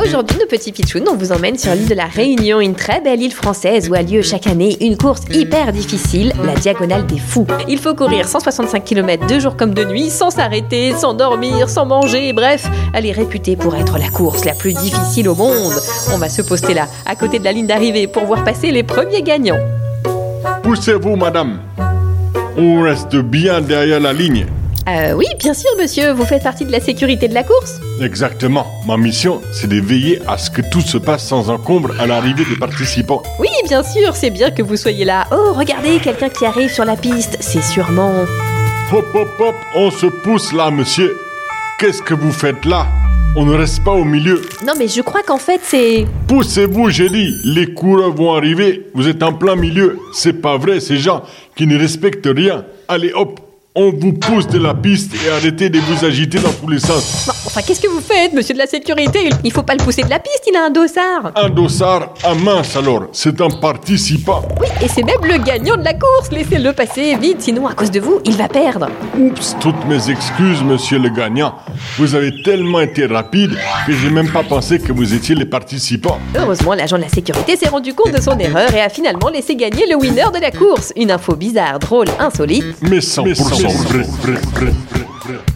Aujourd'hui, nos petits pitchouns, on vous emmène sur l'île de la Réunion, une très belle île française où a lieu chaque année une course hyper difficile, la Diagonale des Fous. Il faut courir 165 km de jour comme de nuit, sans s'arrêter, sans dormir, sans manger, bref, elle est réputée pour être la course la plus difficile au monde. On va se poster là, à côté de la ligne d'arrivée, pour voir passer les premiers gagnants. Poussez-vous, madame. On reste bien derrière la ligne. Euh, oui, bien sûr, monsieur, vous faites partie de la sécurité de la course Exactement. Ma mission, c'est de veiller à ce que tout se passe sans encombre à l'arrivée des participants. Oui, bien sûr, c'est bien que vous soyez là. Oh, regardez, quelqu'un qui arrive sur la piste, c'est sûrement... Hop, hop, hop, on se pousse là, monsieur. Qu'est-ce que vous faites là? On ne reste pas au milieu. Non, mais je crois qu'en fait, c'est... Poussez-vous, j'ai dit. Les coureurs vont arriver. Vous êtes en plein milieu. C'est pas vrai, ces gens qui ne respectent rien. Allez, hop, on vous pousse de la piste et arrêtez de vous agiter dans tous les sens. Bah, enfin, qu'est-ce que vous faites, monsieur de la sécurité? Il faut pas le pousser de la piste, il a un dossard. Un dossard à mince alors, c'est un participant. Oui, et c'est même le gagnant de la course. Laissez-le passer vite, sinon à cause de vous, il va perdre. Oups, toutes mes excuses, monsieur le gagnant. Vous avez tellement été rapide que j'ai même pas pensé que vous étiez les participants. Heureusement, l'agent de la sécurité s'est rendu compte de son erreur et a finalement laissé gagner le winner de la course. Une info bizarre, drôle, insolite. Mais sans, sabor.